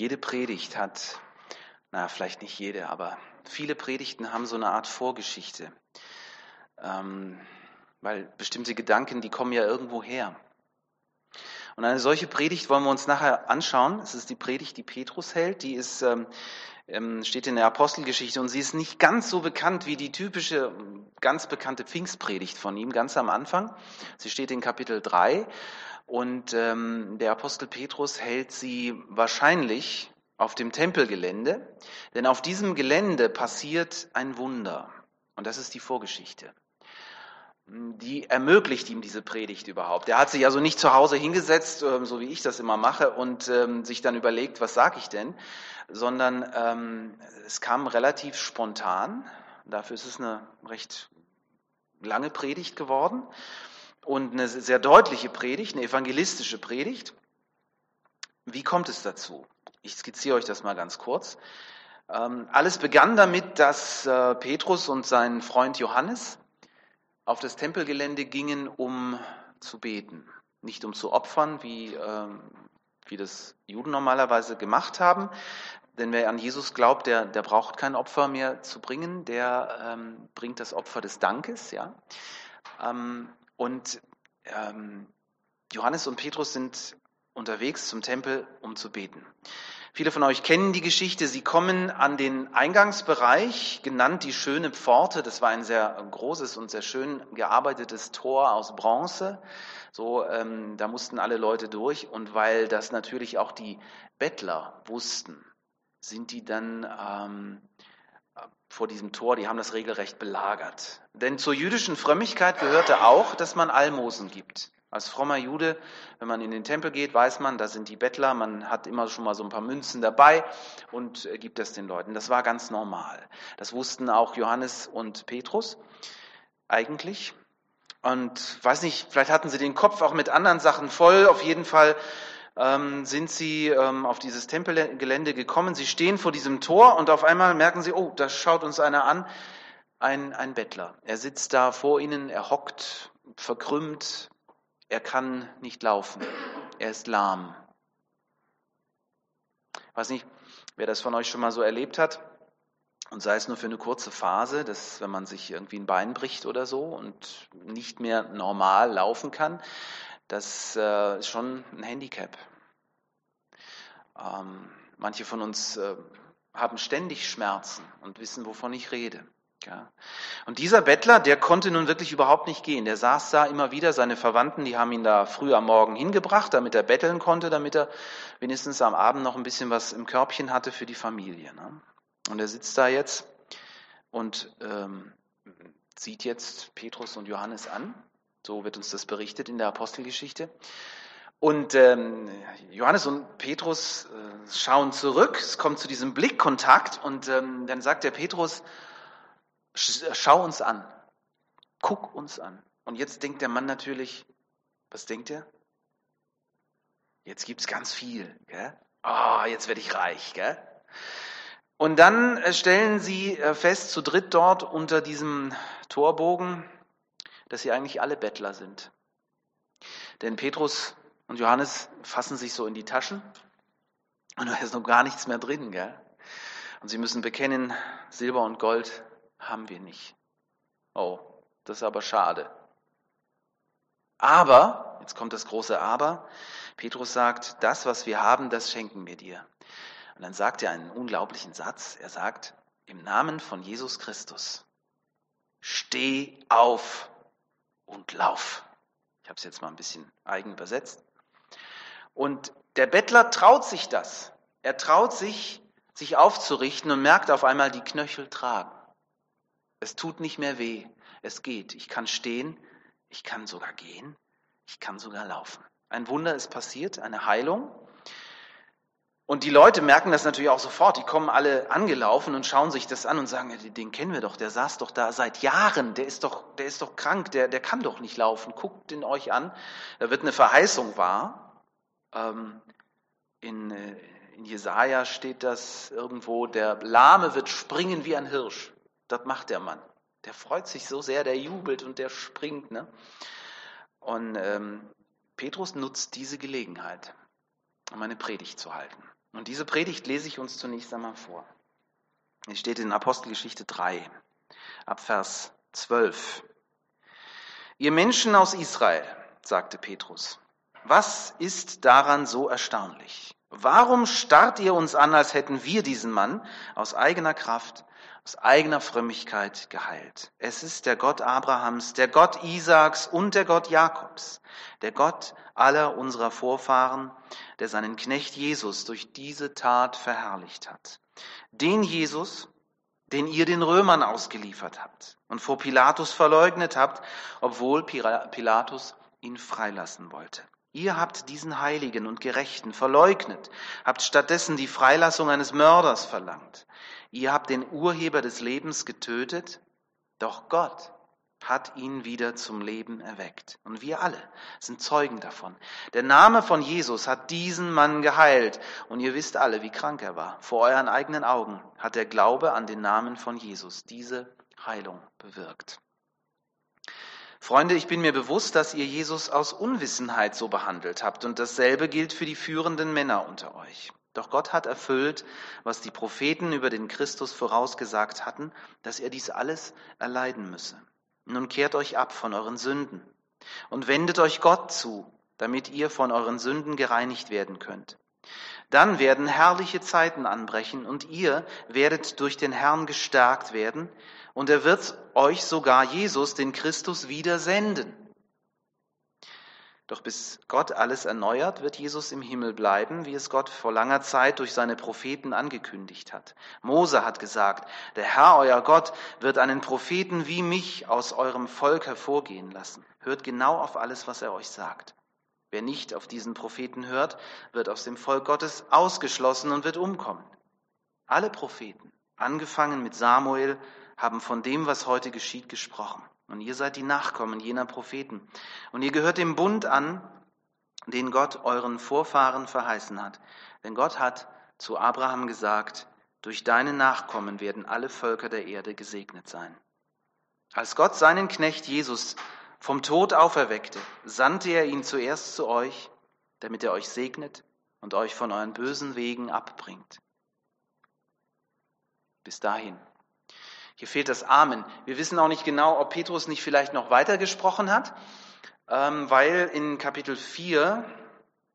Jede Predigt hat, na, vielleicht nicht jede, aber viele Predigten haben so eine Art Vorgeschichte. Ähm, weil bestimmte Gedanken, die kommen ja irgendwo her. Und eine solche Predigt wollen wir uns nachher anschauen. Es ist die Predigt, die Petrus hält. Die ist, ähm, ähm steht in der Apostelgeschichte und sie ist nicht ganz so bekannt wie die typische, ganz bekannte Pfingstpredigt von ihm, ganz am Anfang. Sie steht in Kapitel 3 und ähm, der Apostel Petrus hält sie wahrscheinlich auf dem Tempelgelände, denn auf diesem Gelände passiert ein Wunder. Und das ist die Vorgeschichte. Die ermöglicht ihm diese Predigt überhaupt. Er hat sich also nicht zu Hause hingesetzt, ähm, so wie ich das immer mache, und ähm, sich dann überlegt, was sage ich denn, sondern ähm, es kam relativ spontan. Dafür ist es eine recht lange Predigt geworden und eine sehr deutliche Predigt, eine evangelistische Predigt. Wie kommt es dazu? Ich skizziere euch das mal ganz kurz. Ähm, alles begann damit, dass äh, Petrus und sein Freund Johannes auf das Tempelgelände gingen, um zu beten. Nicht um zu opfern, wie, ähm, wie das Juden normalerweise gemacht haben. Denn wer an Jesus glaubt, der, der braucht kein Opfer mehr zu bringen, der ähm, bringt das Opfer des Dankes. Ja? Und ähm, Johannes und Petrus sind unterwegs zum Tempel, um zu beten. Viele von euch kennen die Geschichte. Sie kommen an den Eingangsbereich, genannt die schöne Pforte. Das war ein sehr großes und sehr schön gearbeitetes Tor aus Bronze. So, ähm, da mussten alle Leute durch. Und weil das natürlich auch die Bettler wussten, sind die dann ähm, vor diesem Tor, die haben das regelrecht belagert. Denn zur jüdischen Frömmigkeit gehörte auch, dass man Almosen gibt. Als frommer Jude, wenn man in den Tempel geht, weiß man, da sind die Bettler, man hat immer schon mal so ein paar Münzen dabei und gibt das den Leuten. Das war ganz normal. Das wussten auch Johannes und Petrus eigentlich. Und weiß nicht, vielleicht hatten sie den Kopf auch mit anderen Sachen voll. Auf jeden Fall ähm, sind sie ähm, auf dieses Tempelgelände gekommen. Sie stehen vor diesem Tor und auf einmal merken sie, oh, da schaut uns einer an, ein, ein Bettler. Er sitzt da vor ihnen, er hockt verkrümmt, er kann nicht laufen, er ist lahm. Ich weiß nicht, wer das von euch schon mal so erlebt hat. Und sei es nur für eine kurze Phase, dass wenn man sich irgendwie ein Bein bricht oder so und nicht mehr normal laufen kann, das äh, ist schon ein Handicap. Ähm, manche von uns äh, haben ständig Schmerzen und wissen, wovon ich rede. Ja. Und dieser Bettler, der konnte nun wirklich überhaupt nicht gehen. Der saß da immer wieder, seine Verwandten, die haben ihn da früh am Morgen hingebracht, damit er betteln konnte, damit er wenigstens am Abend noch ein bisschen was im Körbchen hatte für die Familie. Ne? Und er sitzt da jetzt und ähm, sieht jetzt Petrus und Johannes an so wird uns das berichtet in der Apostelgeschichte. Und ähm, Johannes und Petrus äh, schauen zurück, es kommt zu diesem Blickkontakt und ähm, dann sagt der Petrus, schau uns an, guck uns an. Und jetzt denkt der Mann natürlich, was denkt er? Jetzt gibt's ganz viel. Gell? Oh, jetzt werde ich reich. Gell? Und dann äh, stellen sie äh, fest, zu dritt dort unter diesem Torbogen, dass sie eigentlich alle Bettler sind. Denn Petrus und Johannes fassen sich so in die Taschen und da ist noch gar nichts mehr drin. Gell? Und sie müssen bekennen, Silber und Gold haben wir nicht. Oh, das ist aber schade. Aber, jetzt kommt das große Aber, Petrus sagt, das, was wir haben, das schenken wir dir. Und dann sagt er einen unglaublichen Satz. Er sagt, im Namen von Jesus Christus, steh auf und lauf. Ich habe es jetzt mal ein bisschen eigen übersetzt. Und der Bettler traut sich das. Er traut sich, sich aufzurichten und merkt auf einmal, die Knöchel tragen. Es tut nicht mehr weh. Es geht. Ich kann stehen. Ich kann sogar gehen. Ich kann sogar laufen. Ein Wunder ist passiert, eine Heilung. Und die Leute merken das natürlich auch sofort. Die kommen alle angelaufen und schauen sich das an und sagen, den kennen wir doch, der saß doch da seit Jahren, der ist doch, der ist doch krank, der, der kann doch nicht laufen. Guckt den euch an. Da wird eine Verheißung wahr. Ähm, in, äh, in Jesaja steht das irgendwo, der Lahme wird springen wie ein Hirsch. Das macht der Mann. Der freut sich so sehr, der jubelt und der springt. Ne? Und ähm, Petrus nutzt diese Gelegenheit, um eine Predigt zu halten. Und diese Predigt lese ich uns zunächst einmal vor. Es steht in Apostelgeschichte 3, ab Vers 12. Ihr Menschen aus Israel, sagte Petrus, was ist daran so erstaunlich? Warum starrt ihr uns an, als hätten wir diesen Mann aus eigener Kraft, aus eigener Frömmigkeit geheilt? Es ist der Gott Abrahams, der Gott Isaaks und der Gott Jakobs, der Gott aller unserer Vorfahren, der seinen Knecht Jesus durch diese Tat verherrlicht hat. Den Jesus, den ihr den Römern ausgeliefert habt und vor Pilatus verleugnet habt, obwohl Pilatus ihn freilassen wollte. Ihr habt diesen Heiligen und Gerechten verleugnet, habt stattdessen die Freilassung eines Mörders verlangt. Ihr habt den Urheber des Lebens getötet, doch Gott hat ihn wieder zum Leben erweckt. Und wir alle sind Zeugen davon. Der Name von Jesus hat diesen Mann geheilt. Und ihr wisst alle, wie krank er war. Vor euren eigenen Augen hat der Glaube an den Namen von Jesus diese Heilung bewirkt. Freunde, ich bin mir bewusst, dass ihr Jesus aus Unwissenheit so behandelt habt und dasselbe gilt für die führenden Männer unter euch. Doch Gott hat erfüllt, was die Propheten über den Christus vorausgesagt hatten, dass er dies alles erleiden müsse. Nun kehrt euch ab von euren Sünden und wendet euch Gott zu, damit ihr von euren Sünden gereinigt werden könnt. Dann werden herrliche Zeiten anbrechen und ihr werdet durch den Herrn gestärkt werden, und er wird euch sogar Jesus, den Christus, wieder senden. Doch bis Gott alles erneuert, wird Jesus im Himmel bleiben, wie es Gott vor langer Zeit durch seine Propheten angekündigt hat. Mose hat gesagt, der Herr, euer Gott, wird einen Propheten wie mich aus eurem Volk hervorgehen lassen. Hört genau auf alles, was er euch sagt. Wer nicht auf diesen Propheten hört, wird aus dem Volk Gottes ausgeschlossen und wird umkommen. Alle Propheten, angefangen mit Samuel, haben von dem, was heute geschieht, gesprochen. Und ihr seid die Nachkommen jener Propheten. Und ihr gehört dem Bund an, den Gott euren Vorfahren verheißen hat. Denn Gott hat zu Abraham gesagt, durch deine Nachkommen werden alle Völker der Erde gesegnet sein. Als Gott seinen Knecht Jesus vom Tod auferweckte, sandte er ihn zuerst zu euch, damit er euch segnet und euch von euren bösen Wegen abbringt. Bis dahin hier fehlt das Amen. Wir wissen auch nicht genau, ob Petrus nicht vielleicht noch weiter gesprochen hat, ähm, weil in Kapitel 4,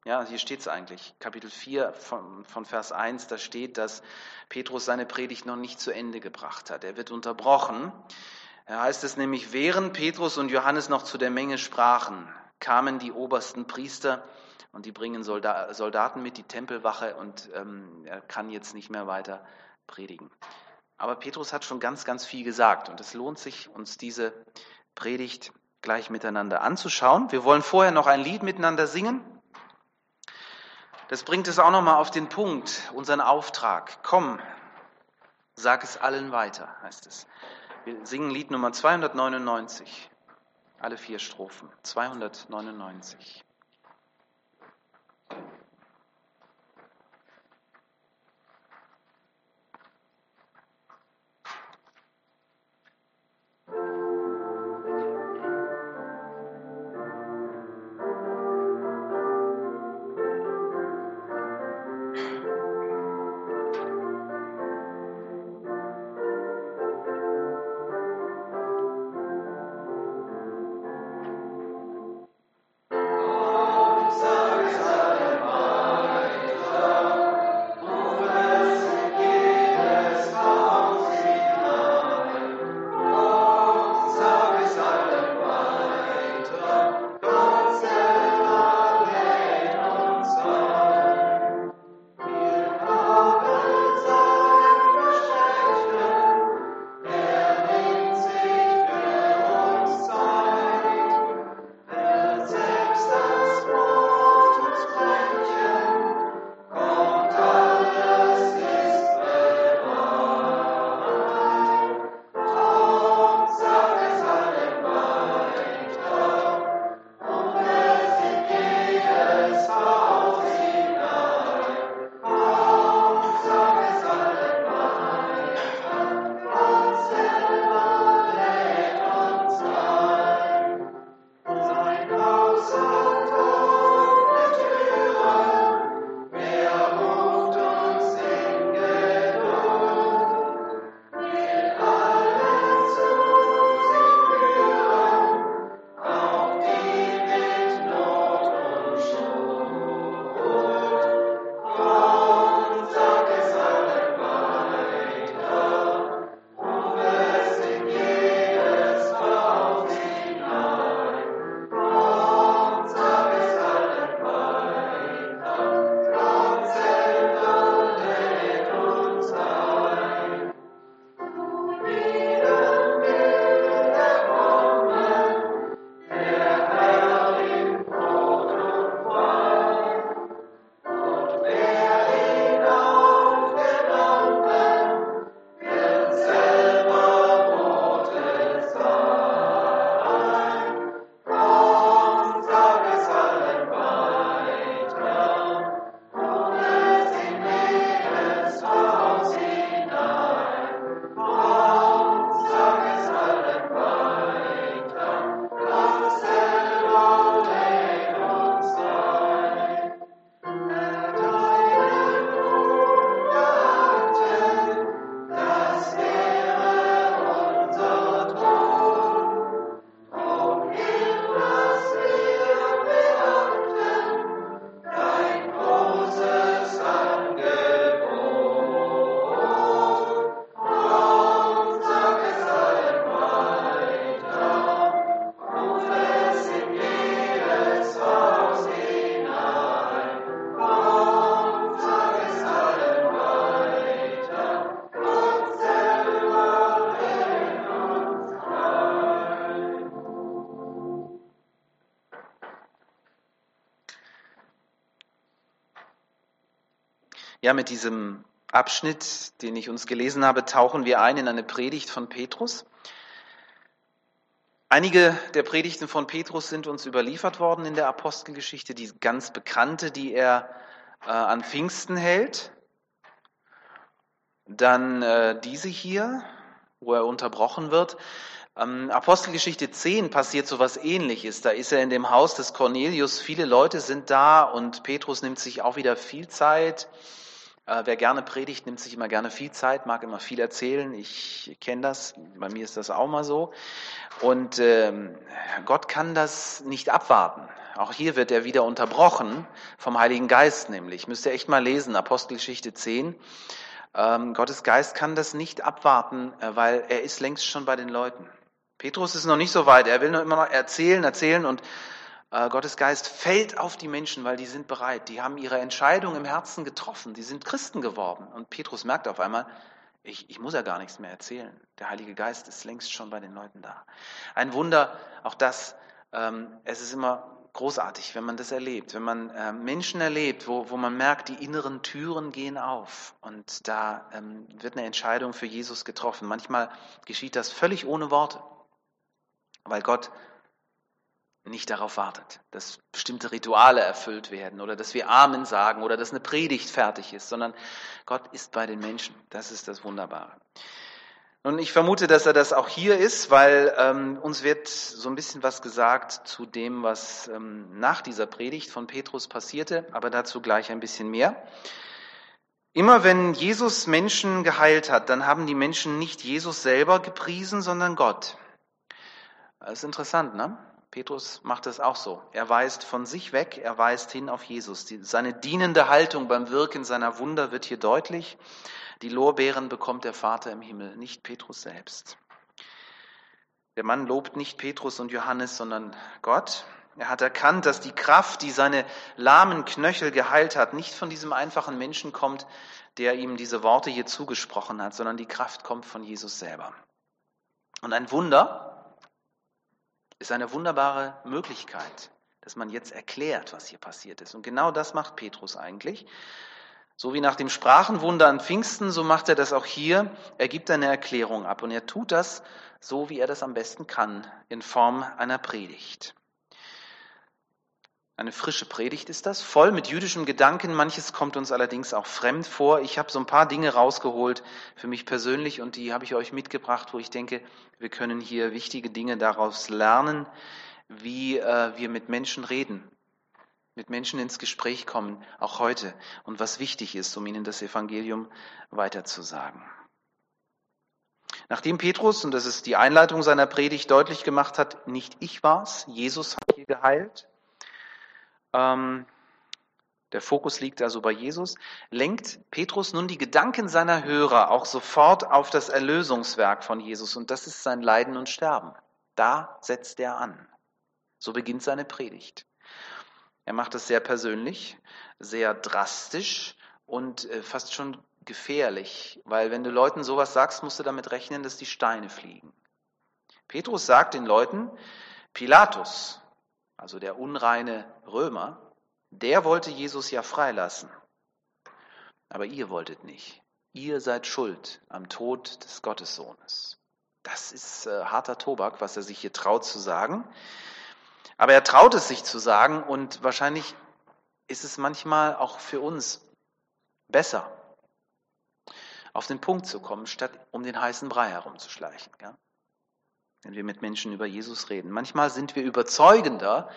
ja, hier steht es eigentlich, Kapitel 4 von, von Vers 1, da steht, dass Petrus seine Predigt noch nicht zu Ende gebracht hat. Er wird unterbrochen. Da heißt es nämlich, während Petrus und Johannes noch zu der Menge sprachen, kamen die obersten Priester und die bringen Soldaten mit, die Tempelwache und ähm, er kann jetzt nicht mehr weiter predigen. Aber Petrus hat schon ganz, ganz viel gesagt und es lohnt sich, uns diese Predigt gleich miteinander anzuschauen. Wir wollen vorher noch ein Lied miteinander singen. Das bringt es auch nochmal auf den Punkt, unseren Auftrag. Komm, sag es allen weiter, heißt es. Wir singen Lied Nummer 299, alle vier Strophen. 299. Ja, mit diesem Abschnitt, den ich uns gelesen habe, tauchen wir ein in eine Predigt von Petrus. Einige der Predigten von Petrus sind uns überliefert worden in der Apostelgeschichte. Die ganz bekannte, die er äh, an Pfingsten hält. Dann äh, diese hier, wo er unterbrochen wird. Ähm, Apostelgeschichte 10 passiert so was ähnliches. Da ist er in dem Haus des Cornelius. Viele Leute sind da und Petrus nimmt sich auch wieder viel Zeit. Äh, wer gerne predigt, nimmt sich immer gerne viel Zeit, mag immer viel erzählen. Ich kenne das. Bei mir ist das auch mal so. Und ähm, Gott kann das nicht abwarten. Auch hier wird er wieder unterbrochen vom Heiligen Geist nämlich. Müsst ihr echt mal lesen, Apostelgeschichte 10. Ähm, Gottes Geist kann das nicht abwarten, äh, weil er ist längst schon bei den Leuten. Petrus ist noch nicht so weit. Er will nur immer noch erzählen, erzählen und Gottes Geist fällt auf die Menschen, weil die sind bereit. Die haben ihre Entscheidung im Herzen getroffen. Die sind Christen geworden. Und Petrus merkt auf einmal, ich, ich muss ja gar nichts mehr erzählen. Der Heilige Geist ist längst schon bei den Leuten da. Ein Wunder, auch das, ähm, es ist immer großartig, wenn man das erlebt, wenn man äh, Menschen erlebt, wo, wo man merkt, die inneren Türen gehen auf und da ähm, wird eine Entscheidung für Jesus getroffen. Manchmal geschieht das völlig ohne Worte, weil Gott nicht darauf wartet, dass bestimmte Rituale erfüllt werden oder dass wir Amen sagen oder dass eine Predigt fertig ist, sondern Gott ist bei den Menschen. Das ist das Wunderbare. Und ich vermute, dass er das auch hier ist, weil ähm, uns wird so ein bisschen was gesagt zu dem, was ähm, nach dieser Predigt von Petrus passierte, aber dazu gleich ein bisschen mehr. Immer wenn Jesus Menschen geheilt hat, dann haben die Menschen nicht Jesus selber gepriesen, sondern Gott. Das ist interessant, ne? Petrus macht das auch so. Er weist von sich weg, er weist hin auf Jesus. Die, seine dienende Haltung beim Wirken seiner Wunder wird hier deutlich. Die Lorbeeren bekommt der Vater im Himmel, nicht Petrus selbst. Der Mann lobt nicht Petrus und Johannes, sondern Gott. Er hat erkannt, dass die Kraft, die seine lahmen Knöchel geheilt hat, nicht von diesem einfachen Menschen kommt, der ihm diese Worte hier zugesprochen hat, sondern die Kraft kommt von Jesus selber. Und ein Wunder, ist eine wunderbare Möglichkeit, dass man jetzt erklärt, was hier passiert ist. Und genau das macht Petrus eigentlich. So wie nach dem Sprachenwunder an Pfingsten, so macht er das auch hier. Er gibt eine Erklärung ab und er tut das so, wie er das am besten kann, in Form einer Predigt. Eine frische Predigt ist das, voll mit jüdischem Gedanken. Manches kommt uns allerdings auch fremd vor. Ich habe so ein paar Dinge rausgeholt für mich persönlich und die habe ich euch mitgebracht, wo ich denke, wir können hier wichtige Dinge daraus lernen, wie äh, wir mit Menschen reden, mit Menschen ins Gespräch kommen, auch heute und was wichtig ist, um ihnen das Evangelium weiterzusagen. Nachdem Petrus, und das ist die Einleitung seiner Predigt, deutlich gemacht hat, nicht ich war's, Jesus hat hier geheilt, ähm, der Fokus liegt also bei Jesus, lenkt Petrus nun die Gedanken seiner Hörer auch sofort auf das Erlösungswerk von Jesus und das ist sein Leiden und Sterben. Da setzt er an. So beginnt seine Predigt. Er macht es sehr persönlich, sehr drastisch und äh, fast schon gefährlich, weil wenn du Leuten sowas sagst, musst du damit rechnen, dass die Steine fliegen. Petrus sagt den Leuten, Pilatus, also der unreine Römer, der wollte Jesus ja freilassen. Aber ihr wolltet nicht. Ihr seid schuld am Tod des Gottessohnes. Das ist äh, harter Tobak, was er sich hier traut zu sagen. Aber er traut es sich zu sagen und wahrscheinlich ist es manchmal auch für uns besser, auf den Punkt zu kommen, statt um den heißen Brei herumzuschleichen. Ja? Wenn wir mit Menschen über Jesus reden. Manchmal sind wir überzeugender,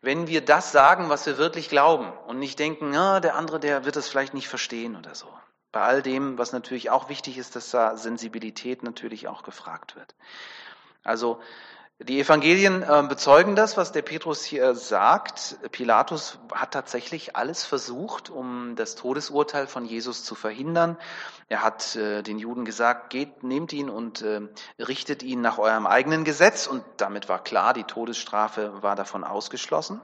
wenn wir das sagen, was wir wirklich glauben und nicht denken, na, der andere, der wird es vielleicht nicht verstehen oder so. Bei all dem, was natürlich auch wichtig ist, dass da Sensibilität natürlich auch gefragt wird. Also die Evangelien äh, bezeugen das, was der Petrus hier sagt. Pilatus hat tatsächlich alles versucht, um das Todesurteil von Jesus zu verhindern. Er hat äh, den Juden gesagt, geht, nehmt ihn und äh, richtet ihn nach eurem eigenen Gesetz. Und damit war klar, die Todesstrafe war davon ausgeschlossen.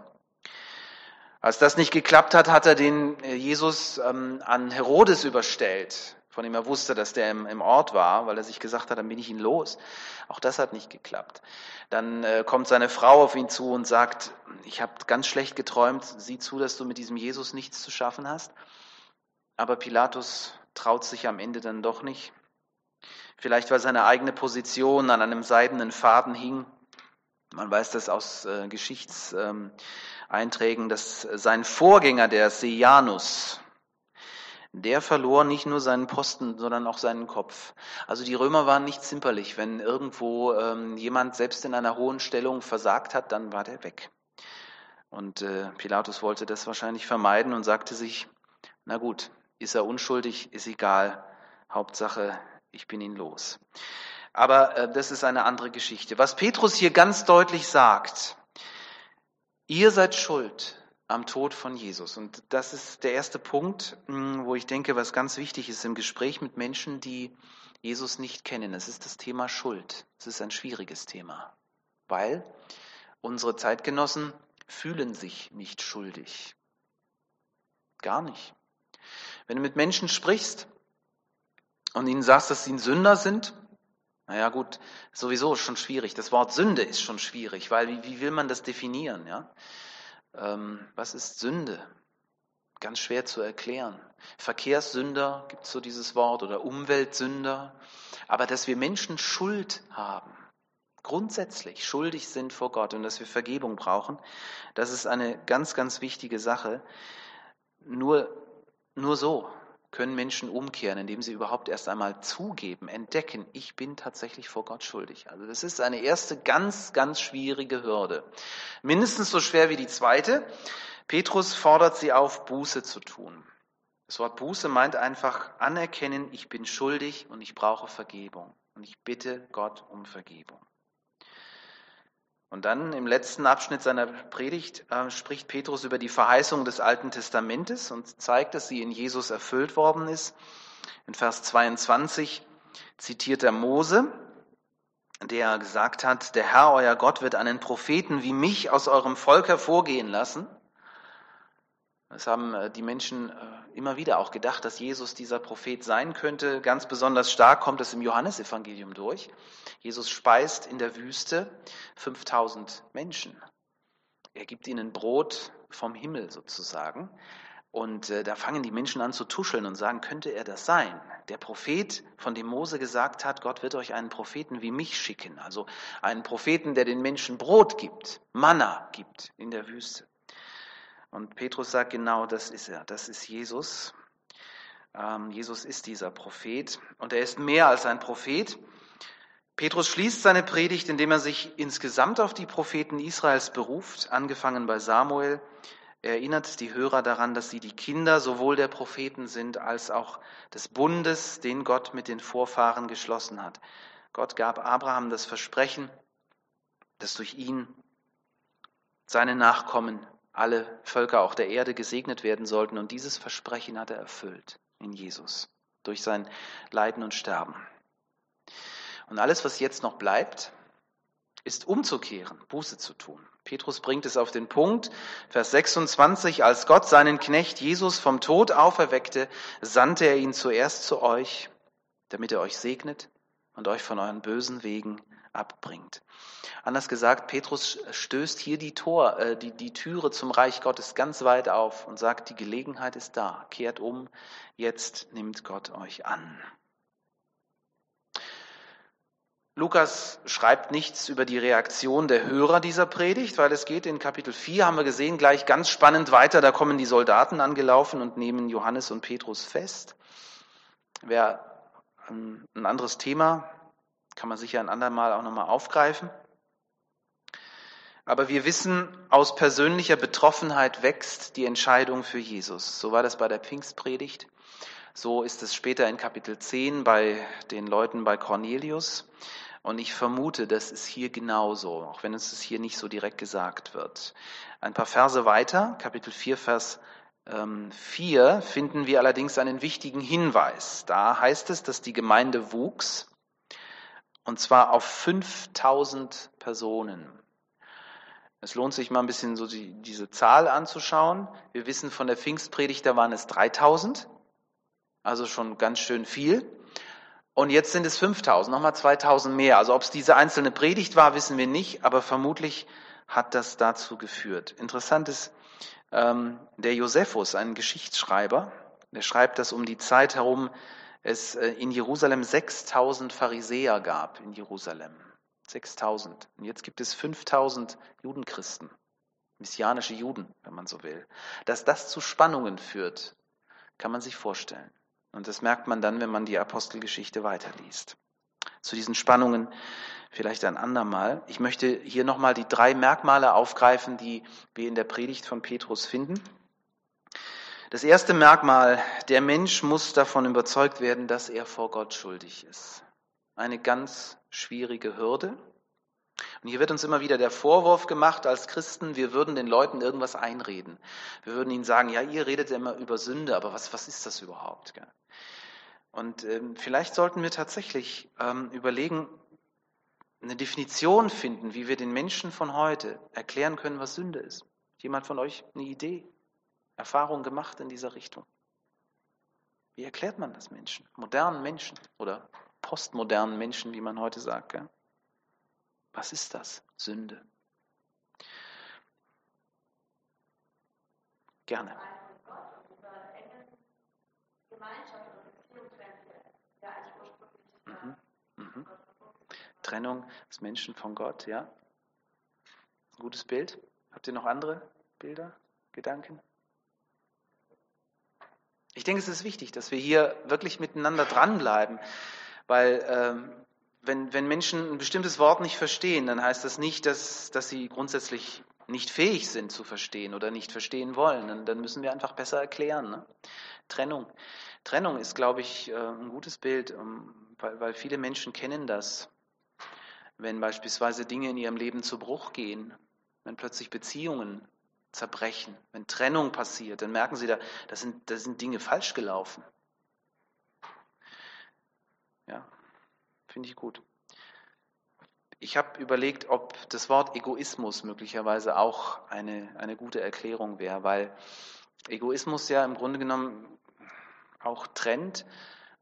Als das nicht geklappt hat, hat er den Jesus ähm, an Herodes überstellt von dem er wusste, dass der im, im, Ort war, weil er sich gesagt hat, dann bin ich ihn los. Auch das hat nicht geklappt. Dann äh, kommt seine Frau auf ihn zu und sagt, ich habe ganz schlecht geträumt, sieh zu, dass du mit diesem Jesus nichts zu schaffen hast. Aber Pilatus traut sich am Ende dann doch nicht. Vielleicht weil seine eigene Position an einem seidenen Faden hing. Man weiß das aus äh, Geschichtseinträgen, dass sein Vorgänger, der Sejanus, der verlor nicht nur seinen Posten, sondern auch seinen Kopf. Also die Römer waren nicht zimperlich. Wenn irgendwo ähm, jemand selbst in einer hohen Stellung versagt hat, dann war der weg. Und äh, Pilatus wollte das wahrscheinlich vermeiden und sagte sich, na gut, ist er unschuldig, ist egal, Hauptsache, ich bin ihn los. Aber äh, das ist eine andere Geschichte. Was Petrus hier ganz deutlich sagt, ihr seid schuld am Tod von Jesus. Und das ist der erste Punkt, hm, wo ich denke, was ganz wichtig ist im Gespräch mit Menschen, die Jesus nicht kennen. Es ist das Thema Schuld. Es ist ein schwieriges Thema, weil unsere Zeitgenossen fühlen sich nicht schuldig. Gar nicht. Wenn du mit Menschen sprichst und ihnen sagst, dass sie ein Sünder sind, naja gut, sowieso schon schwierig. Das Wort Sünde ist schon schwierig, weil wie, wie will man das definieren? Ja? Ähm, was ist Sünde? Ganz schwer zu erklären. Verkehrssünder gibt es so dieses Wort oder Umweltsünder. Aber dass wir Menschen Schuld haben, grundsätzlich schuldig sind vor Gott und dass wir Vergebung brauchen, das ist eine ganz, ganz wichtige Sache. Nur, nur so können Menschen umkehren, indem sie überhaupt erst einmal zugeben, entdecken, ich bin tatsächlich vor Gott schuldig. Also das ist eine erste ganz, ganz schwierige Hürde. Mindestens so schwer wie die zweite. Petrus fordert sie auf, Buße zu tun. Das Wort Buße meint einfach anerkennen, ich bin schuldig und ich brauche Vergebung. Und ich bitte Gott um Vergebung. Und dann im letzten Abschnitt seiner Predigt äh, spricht Petrus über die Verheißung des Alten Testamentes und zeigt, dass sie in Jesus erfüllt worden ist. In Vers 22 zitiert er Mose, der gesagt hat, der Herr, euer Gott, wird einen Propheten wie mich aus eurem Volk hervorgehen lassen. Das haben äh, die Menschen äh, immer wieder auch gedacht, dass Jesus dieser Prophet sein könnte. Ganz besonders stark kommt es im Johannesevangelium durch. Jesus speist in der Wüste 5000 Menschen. Er gibt ihnen Brot vom Himmel sozusagen. Und äh, da fangen die Menschen an zu tuscheln und sagen, könnte er das sein? Der Prophet, von dem Mose gesagt hat, Gott wird euch einen Propheten wie mich schicken. Also einen Propheten, der den Menschen Brot gibt, Manna gibt in der Wüste. Und Petrus sagt, genau das ist er, das ist Jesus. Ähm, Jesus ist dieser Prophet und er ist mehr als ein Prophet. Petrus schließt seine Predigt, indem er sich insgesamt auf die Propheten Israels beruft, angefangen bei Samuel. Er erinnert die Hörer daran, dass sie die Kinder sowohl der Propheten sind als auch des Bundes, den Gott mit den Vorfahren geschlossen hat. Gott gab Abraham das Versprechen, dass durch ihn seine Nachkommen alle Völker auch der Erde gesegnet werden sollten. Und dieses Versprechen hat er erfüllt in Jesus durch sein Leiden und Sterben. Und alles, was jetzt noch bleibt, ist umzukehren, Buße zu tun. Petrus bringt es auf den Punkt, Vers 26, als Gott seinen Knecht Jesus vom Tod auferweckte, sandte er ihn zuerst zu euch, damit er euch segnet und euch von euren bösen Wegen abbringt. Anders gesagt, Petrus stößt hier die, Tor, äh, die, die Türe zum Reich Gottes ganz weit auf und sagt, die Gelegenheit ist da, kehrt um, jetzt nimmt Gott euch an. Lukas schreibt nichts über die Reaktion der Hörer dieser Predigt, weil es geht in Kapitel 4, haben wir gesehen, gleich ganz spannend weiter. Da kommen die Soldaten angelaufen und nehmen Johannes und Petrus fest. Wäre ein anderes Thema, kann man sicher ein andermal auch nochmal aufgreifen. Aber wir wissen, aus persönlicher Betroffenheit wächst die Entscheidung für Jesus. So war das bei der Pfingstpredigt. So ist es später in Kapitel 10 bei den Leuten bei Cornelius. Und ich vermute, das ist hier genauso, auch wenn es hier nicht so direkt gesagt wird. Ein paar Verse weiter, Kapitel 4, Vers 4, ähm, finden wir allerdings einen wichtigen Hinweis. Da heißt es, dass die Gemeinde wuchs, und zwar auf 5000 Personen. Es lohnt sich mal ein bisschen so die, diese Zahl anzuschauen. Wir wissen von der Pfingstpredigt, da waren es 3000, also schon ganz schön viel. Und jetzt sind es 5000, nochmal 2000 mehr. Also ob es diese einzelne Predigt war, wissen wir nicht, aber vermutlich hat das dazu geführt. Interessant ist, ähm, der Josephus, ein Geschichtsschreiber, Er schreibt, dass um die Zeit herum es äh, in Jerusalem 6000 Pharisäer gab, in Jerusalem. 6000. Und jetzt gibt es 5000 Judenchristen, messianische Juden, wenn man so will. Dass das zu Spannungen führt, kann man sich vorstellen. Und das merkt man dann, wenn man die Apostelgeschichte weiterliest. Zu diesen Spannungen vielleicht ein andermal. Ich möchte hier nochmal die drei Merkmale aufgreifen, die wir in der Predigt von Petrus finden. Das erste Merkmal, der Mensch muss davon überzeugt werden, dass er vor Gott schuldig ist. Eine ganz schwierige Hürde. Und hier wird uns immer wieder der Vorwurf gemacht als Christen, wir würden den Leuten irgendwas einreden. Wir würden ihnen sagen, ja, ihr redet ja immer über Sünde, aber was, was ist das überhaupt? Und ähm, vielleicht sollten wir tatsächlich ähm, überlegen, eine Definition finden, wie wir den Menschen von heute erklären können, was Sünde ist. Jemand von euch eine Idee, Erfahrung gemacht in dieser Richtung? Wie erklärt man das Menschen? Modernen Menschen oder postmodernen Menschen, wie man heute sagt. Gell? Was ist das? Sünde. Gerne. Mhm. Mhm. Trennung des Menschen von Gott, ja? Gutes Bild. Habt ihr noch andere Bilder, Gedanken? Ich denke, es ist wichtig, dass wir hier wirklich miteinander dranbleiben, weil ähm, wenn, wenn Menschen ein bestimmtes Wort nicht verstehen, dann heißt das nicht, dass, dass sie grundsätzlich nicht fähig sind zu verstehen oder nicht verstehen wollen. Dann, dann müssen wir einfach besser erklären. Ne? Trennung. Trennung ist, glaube ich, äh, ein gutes Bild, ähm, weil, weil viele Menschen kennen das. Wenn beispielsweise Dinge in ihrem Leben zu Bruch gehen, wenn plötzlich Beziehungen zerbrechen, wenn Trennung passiert, dann merken sie, da, da, sind, da sind Dinge falsch gelaufen. Ja, finde ich gut. Ich habe überlegt, ob das Wort Egoismus möglicherweise auch eine, eine gute Erklärung wäre, weil Egoismus ja im Grunde genommen auch trennt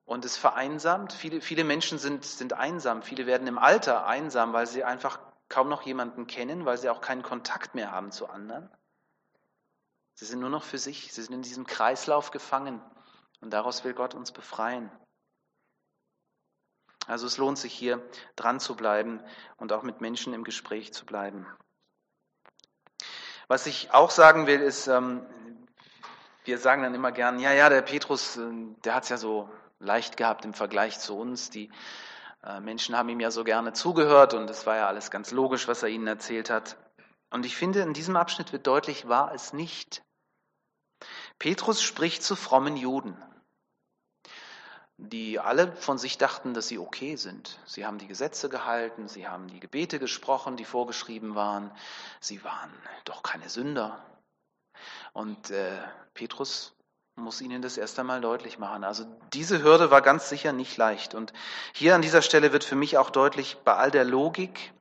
und es vereinsamt. Viele, viele Menschen sind, sind einsam, viele werden im Alter einsam, weil sie einfach kaum noch jemanden kennen, weil sie auch keinen Kontakt mehr haben zu anderen. Sie sind nur noch für sich, sie sind in diesem Kreislauf gefangen und daraus will Gott uns befreien. Also es lohnt sich hier dran zu bleiben und auch mit Menschen im Gespräch zu bleiben. Was ich auch sagen will, ist, ähm, wir sagen dann immer gern, ja, ja, der Petrus, äh, der hat es ja so leicht gehabt im Vergleich zu uns. Die äh, Menschen haben ihm ja so gerne zugehört und es war ja alles ganz logisch, was er ihnen erzählt hat. Und ich finde, in diesem Abschnitt wird deutlich, war es nicht. Petrus spricht zu frommen Juden, die alle von sich dachten, dass sie okay sind. Sie haben die Gesetze gehalten, sie haben die Gebete gesprochen, die vorgeschrieben waren. Sie waren doch keine Sünder. Und äh, Petrus muss ihnen das erst einmal deutlich machen. Also diese Hürde war ganz sicher nicht leicht. Und hier an dieser Stelle wird für mich auch deutlich, bei all der Logik,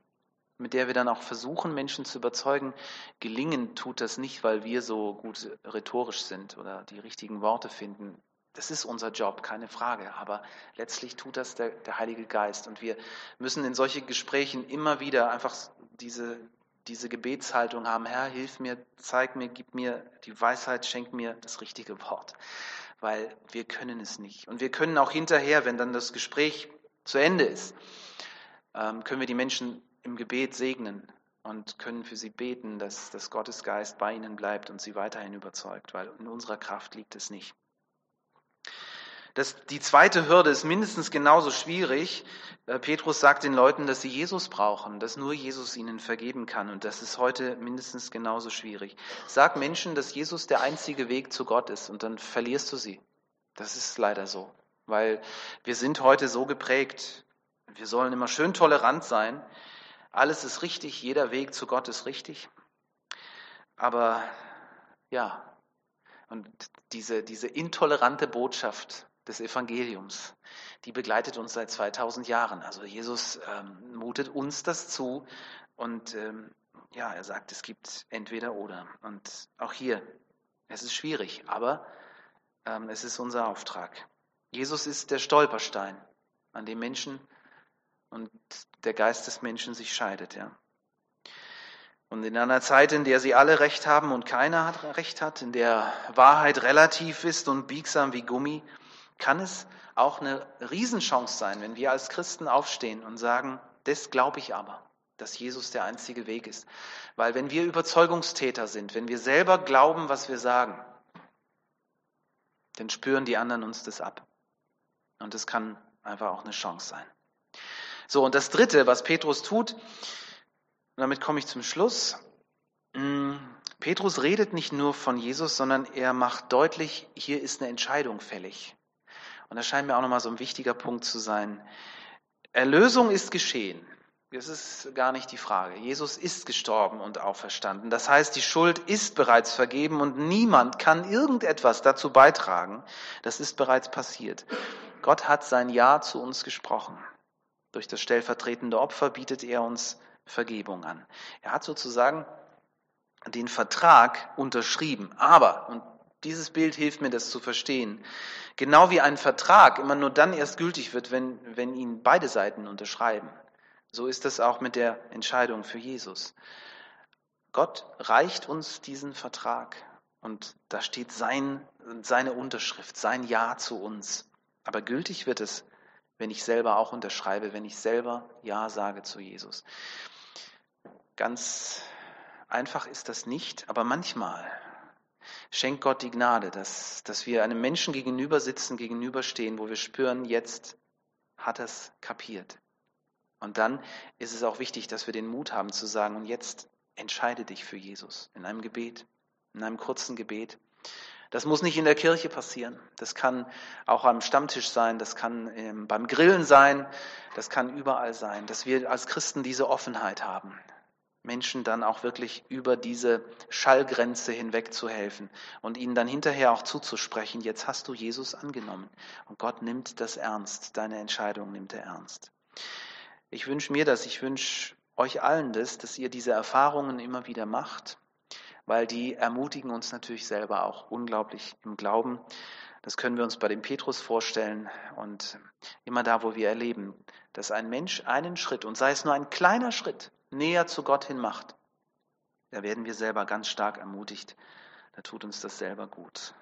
mit der wir dann auch versuchen, Menschen zu überzeugen, gelingen tut das nicht, weil wir so gut rhetorisch sind oder die richtigen Worte finden. Das ist unser Job, keine Frage. Aber letztlich tut das der, der Heilige Geist. Und wir müssen in solche Gesprächen immer wieder einfach diese, diese Gebetshaltung haben. Herr, hilf mir, zeig mir, gib mir die Weisheit, schenk mir das richtige Wort. Weil wir können es nicht. Und wir können auch hinterher, wenn dann das Gespräch zu Ende ist, ähm, können wir die Menschen im Gebet segnen und können für sie beten, dass, dass Gottes Geist bei ihnen bleibt und sie weiterhin überzeugt, weil in unserer Kraft liegt es nicht. Das, die zweite Hürde ist mindestens genauso schwierig. Äh, Petrus sagt den Leuten, dass sie Jesus brauchen, dass nur Jesus ihnen vergeben kann. Und das ist heute mindestens genauso schwierig. Sag Menschen, dass Jesus der einzige Weg zu Gott ist und dann verlierst du sie. Das ist leider so. Weil wir sind heute so geprägt. Wir sollen immer schön tolerant sein. Alles ist richtig, jeder Weg zu Gott ist richtig. Aber ja, und diese, diese intolerante Botschaft des Evangeliums, die begleitet uns seit 2000 Jahren. Also Jesus ähm, mutet uns das zu und ähm, ja, er sagt, es gibt entweder oder. Und auch hier, es ist schwierig, aber ähm, es ist unser Auftrag. Jesus ist der Stolperstein, an dem Menschen und der Geist des Menschen sich scheidet. Ja. Und in einer Zeit, in der sie alle Recht haben und keiner hat Recht hat, in der Wahrheit relativ ist und biegsam wie Gummi, kann es auch eine Riesenchance sein, wenn wir als Christen aufstehen und sagen, das glaube ich aber, dass Jesus der einzige Weg ist. Weil wenn wir Überzeugungstäter sind, wenn wir selber glauben, was wir sagen, dann spüren die anderen uns das ab. Und das kann einfach auch eine Chance sein. So, und das Dritte, was Petrus tut, damit komme ich zum Schluss. Mm, Petrus redet nicht nur von Jesus, sondern er macht deutlich, hier ist eine Entscheidung fällig. Und das scheint mir auch nochmal so ein wichtiger Punkt zu sein. Erlösung ist geschehen. Das ist gar nicht die Frage. Jesus ist gestorben und auferstanden. Das heißt, die Schuld ist bereits vergeben und niemand kann irgendetwas dazu beitragen. Das ist bereits passiert. Gott hat sein Ja zu uns gesprochen. Durch das stellvertretende Opfer bietet er uns Vergebung an. Er hat sozusagen den Vertrag unterschrieben. Aber, und dieses Bild hilft mir, das zu verstehen, genau wie ein Vertrag immer nur dann erst gültig wird, wenn, wenn ihn beide Seiten unterschreiben. So ist es auch mit der Entscheidung für Jesus. Gott reicht uns diesen Vertrag und da steht sein, seine Unterschrift, sein Ja zu uns. Aber gültig wird es, wenn ich selber auch unterschreibe, wenn ich selber Ja sage zu Jesus. Ganz einfach ist das nicht, aber manchmal schenkt Gott die Gnade, dass, dass wir einem Menschen gegenüber sitzen, gegenüberstehen, wo wir spüren, jetzt hat er es kapiert. Und dann ist es auch wichtig, dass wir den Mut haben zu sagen, und jetzt entscheide dich für Jesus in einem Gebet, in einem kurzen Gebet. Das muss nicht in der Kirche passieren. Das kann auch am Stammtisch sein, das kann ähm, beim Grillen sein, das kann überall sein, dass wir als Christen diese Offenheit haben, Menschen dann auch wirklich über diese Schallgrenze hinweg zu helfen und ihnen dann hinterher auch zuzusprechen, jetzt hast du Jesus angenommen und Gott nimmt das ernst, deine Entscheidung nimmt er ernst. Ich wünsche mir das, ich wünsche euch allen das, dass ihr diese Erfahrungen immer wieder macht, weil die ermutigen uns natürlich selber auch unglaublich im Glauben. Das können wir uns bei dem Petrus vorstellen und immer da, wo wir erleben, dass ein Mensch einen Schritt, und sei es nur ein kleiner Schritt, näher zu Gott hin macht, da werden wir selber ganz stark ermutigt. Da tut uns das selber gut.